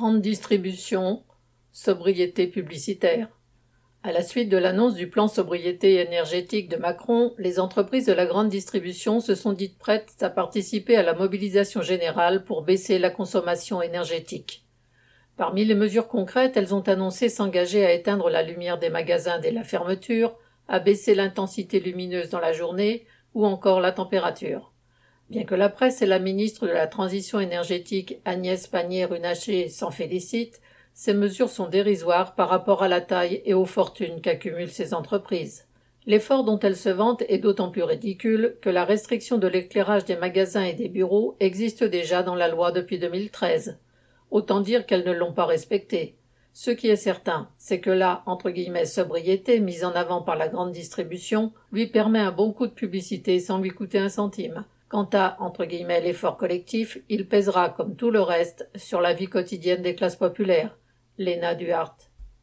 Grande distribution, sobriété publicitaire. À la suite de l'annonce du plan sobriété énergétique de Macron, les entreprises de la grande distribution se sont dites prêtes à participer à la mobilisation générale pour baisser la consommation énergétique. Parmi les mesures concrètes, elles ont annoncé s'engager à éteindre la lumière des magasins dès la fermeture, à baisser l'intensité lumineuse dans la journée ou encore la température. Bien que la presse et la ministre de la Transition énergétique Agnès Pannier-Runacher s'en félicitent, ces mesures sont dérisoires par rapport à la taille et aux fortunes qu'accumulent ces entreprises. L'effort dont elles se vantent est d'autant plus ridicule que la restriction de l'éclairage des magasins et des bureaux existe déjà dans la loi depuis 2013. Autant dire qu'elles ne l'ont pas respectée. Ce qui est certain, c'est que la entre guillemets sobriété mise en avant par la grande distribution lui permet un bon coup de publicité sans lui coûter un centime. Quant à entre guillemets l'effort collectif, il pèsera comme tout le reste sur la vie quotidienne des classes populaires. Léna Duhart.